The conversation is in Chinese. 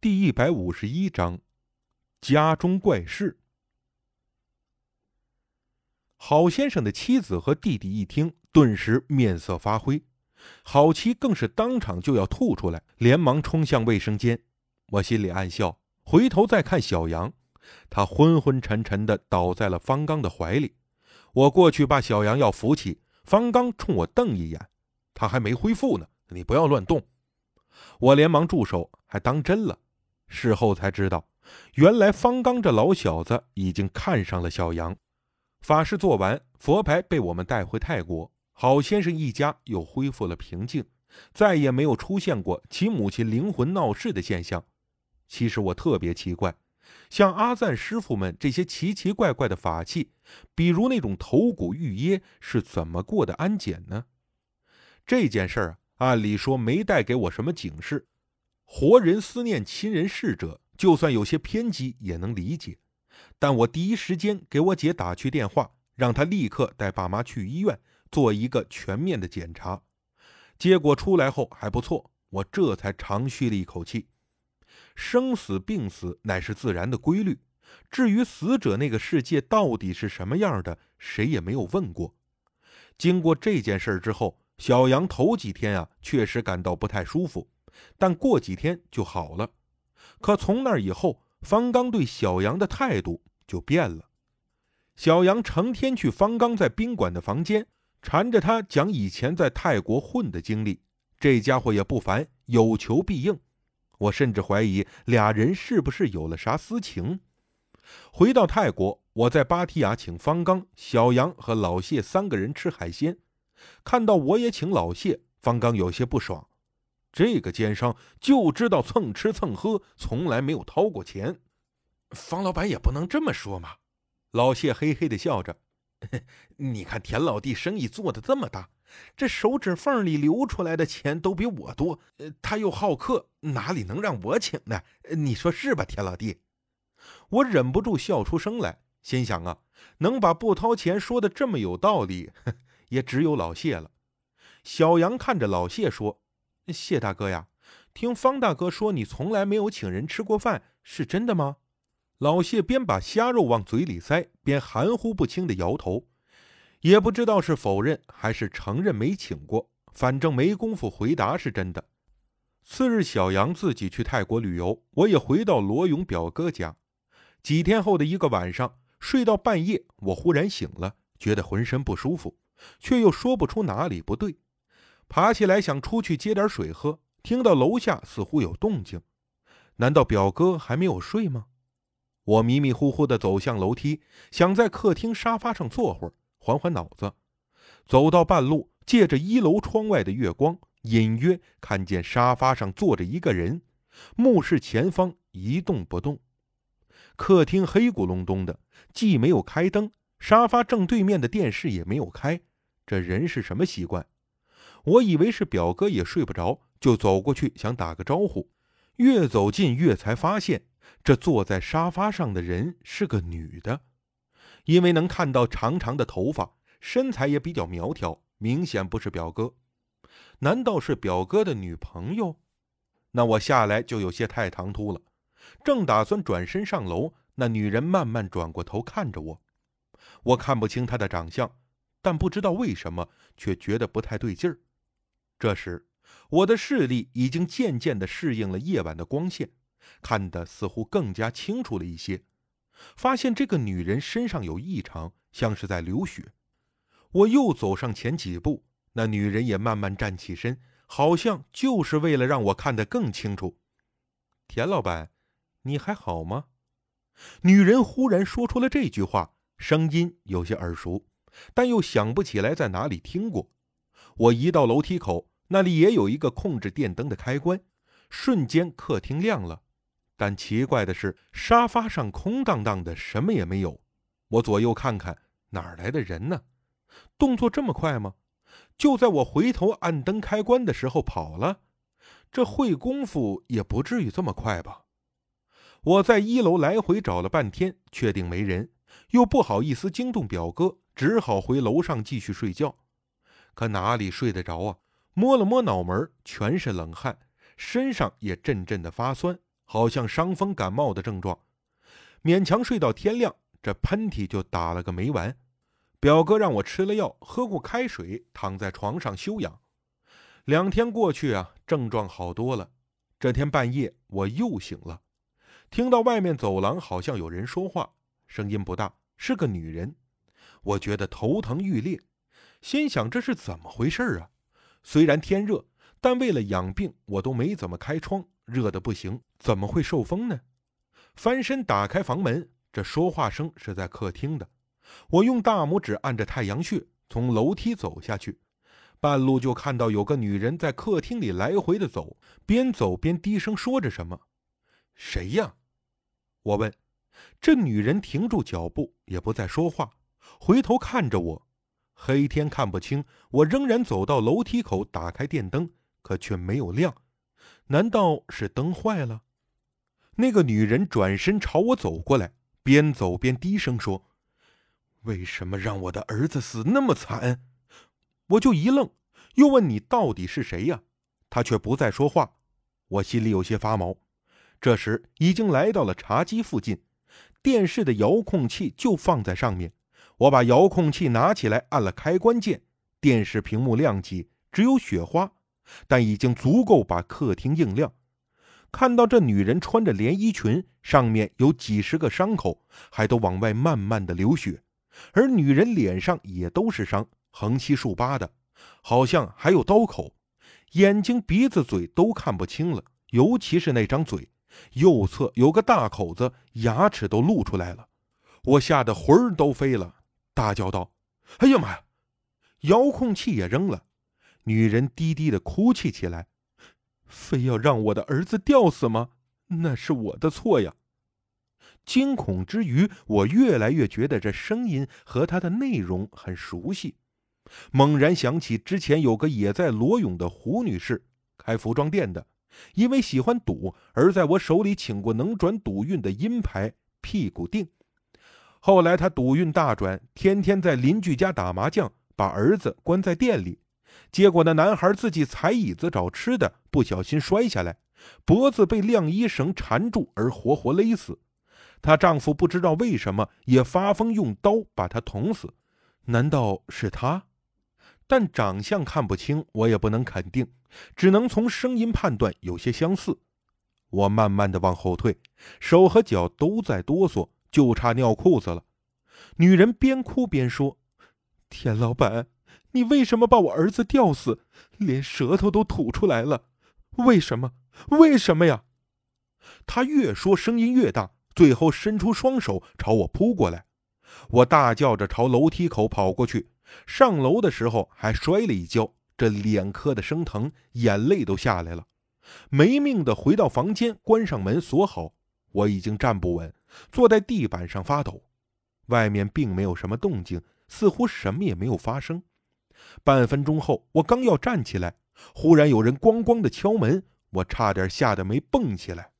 第一百五十一章，家中怪事。郝先生的妻子和弟弟一听，顿时面色发灰，郝妻更是当场就要吐出来，连忙冲向卫生间。我心里暗笑，回头再看小杨，他昏昏沉沉的倒在了方刚的怀里。我过去把小杨要扶起，方刚冲我瞪一眼：“他还没恢复呢，你不要乱动。”我连忙住手，还当真了。事后才知道，原来方刚这老小子已经看上了小杨。法事做完，佛牌被我们带回泰国，郝先生一家又恢复了平静，再也没有出现过其母亲灵魂闹事的现象。其实我特别奇怪，像阿赞师傅们这些奇奇怪怪的法器，比如那种头骨玉椰，是怎么过的安检呢？这件事儿按理说没带给我什么警示。活人思念亲人逝者，就算有些偏激也能理解。但我第一时间给我姐打去电话，让她立刻带爸妈去医院做一个全面的检查。结果出来后还不错，我这才长吁了一口气。生死病死乃是自然的规律，至于死者那个世界到底是什么样的，谁也没有问过。经过这件事之后，小杨头几天啊，确实感到不太舒服。但过几天就好了，可从那以后，方刚对小杨的态度就变了。小杨成天去方刚在宾馆的房间，缠着他讲以前在泰国混的经历。这家伙也不烦，有求必应。我甚至怀疑俩人是不是有了啥私情。回到泰国，我在芭提雅请方刚、小杨和老谢三个人吃海鲜，看到我也请老谢，方刚有些不爽。这个奸商就知道蹭吃蹭喝，从来没有掏过钱。方老板也不能这么说嘛。老谢嘿嘿的笑着，你看田老弟生意做的这么大，这手指缝里流出来的钱都比我多。他又好客，哪里能让我请呢？你说是吧，田老弟？我忍不住笑出声来，心想啊，能把不掏钱说的这么有道理，也只有老谢了。小杨看着老谢说。谢大哥呀，听方大哥说你从来没有请人吃过饭，是真的吗？老谢边把虾肉往嘴里塞，边含糊不清的摇头，也不知道是否认还是承认没请过，反正没工夫回答是真的。次日，小杨自己去泰国旅游，我也回到罗勇表哥家。几天后的一个晚上，睡到半夜，我忽然醒了，觉得浑身不舒服，却又说不出哪里不对。爬起来想出去接点水喝，听到楼下似乎有动静，难道表哥还没有睡吗？我迷迷糊糊地走向楼梯，想在客厅沙发上坐会儿，缓缓脑子。走到半路，借着一楼窗外的月光，隐约看见沙发上坐着一个人，目视前方一动不动。客厅黑咕隆咚的，既没有开灯，沙发正对面的电视也没有开，这人是什么习惯？我以为是表哥也睡不着，就走过去想打个招呼。越走近越才发现，这坐在沙发上的人是个女的，因为能看到长长的头发，身材也比较苗条，明显不是表哥。难道是表哥的女朋友？那我下来就有些太唐突了。正打算转身上楼，那女人慢慢转过头看着我。我看不清她的长相，但不知道为什么却觉得不太对劲儿。这时，我的视力已经渐渐地适应了夜晚的光线，看得似乎更加清楚了一些。发现这个女人身上有异常，像是在流血。我又走上前几步，那女人也慢慢站起身，好像就是为了让我看得更清楚。田老板，你还好吗？女人忽然说出了这句话，声音有些耳熟，但又想不起来在哪里听过。我一到楼梯口，那里也有一个控制电灯的开关，瞬间客厅亮了。但奇怪的是，沙发上空荡荡的，什么也没有。我左右看看，哪来的人呢？动作这么快吗？就在我回头按灯开关的时候跑了。这会功夫也不至于这么快吧？我在一楼来回找了半天，确定没人，又不好意思惊动表哥，只好回楼上继续睡觉。可哪里睡得着啊？摸了摸脑门，全是冷汗，身上也阵阵的发酸，好像伤风感冒的症状，勉强睡到天亮，这喷嚏就打了个没完。表哥让我吃了药，喝过开水，躺在床上休养。两天过去啊，症状好多了。这天半夜我又醒了，听到外面走廊好像有人说话，声音不大，是个女人。我觉得头疼欲裂，心想这是怎么回事啊？虽然天热，但为了养病，我都没怎么开窗，热的不行，怎么会受风呢？翻身打开房门，这说话声是在客厅的。我用大拇指按着太阳穴，从楼梯走下去，半路就看到有个女人在客厅里来回的走，边走边低声说着什么。谁呀？我问。这女人停住脚步，也不再说话，回头看着我。黑天看不清，我仍然走到楼梯口，打开电灯，可却没有亮。难道是灯坏了？那个女人转身朝我走过来，边走边低声说：“为什么让我的儿子死那么惨？”我就一愣，又问：“你到底是谁呀？”她却不再说话。我心里有些发毛。这时已经来到了茶几附近，电视的遥控器就放在上面。我把遥控器拿起来，按了开关键，电视屏幕亮起，只有雪花，但已经足够把客厅映亮。看到这女人穿着连衣裙，上面有几十个伤口，还都往外慢慢的流血，而女人脸上也都是伤，横七竖八的，好像还有刀口，眼睛、鼻子、嘴都看不清了，尤其是那张嘴，右侧有个大口子，牙齿都露出来了，我吓得魂儿都飞了。大叫道：“哎呀妈呀！”遥控器也扔了。女人低低的哭泣起来：“非要让我的儿子吊死吗？那是我的错呀！”惊恐之余，我越来越觉得这声音和它的内容很熟悉。猛然想起之前有个也在罗永的胡女士，开服装店的，因为喜欢赌而在我手里请过能转赌运的阴牌屁股定。后来他赌运大转，天天在邻居家打麻将，把儿子关在店里。结果那男孩自己踩椅子找吃的，不小心摔下来，脖子被晾衣绳缠住而活活勒死。她丈夫不知道为什么也发疯用刀把她捅死。难道是他？但长相看不清，我也不能肯定，只能从声音判断有些相似。我慢慢的往后退，手和脚都在哆嗦。就差尿裤子了。女人边哭边说：“田老板，你为什么把我儿子吊死？连舌头都吐出来了，为什么？为什么呀？”她越说声音越大，最后伸出双手朝我扑过来。我大叫着朝楼梯口跑过去，上楼的时候还摔了一跤，这脸磕的生疼，眼泪都下来了。没命的回到房间，关上门锁好。我已经站不稳。坐在地板上发抖，外面并没有什么动静，似乎什么也没有发生。半分钟后，我刚要站起来，忽然有人咣咣的敲门，我差点吓得没蹦起来。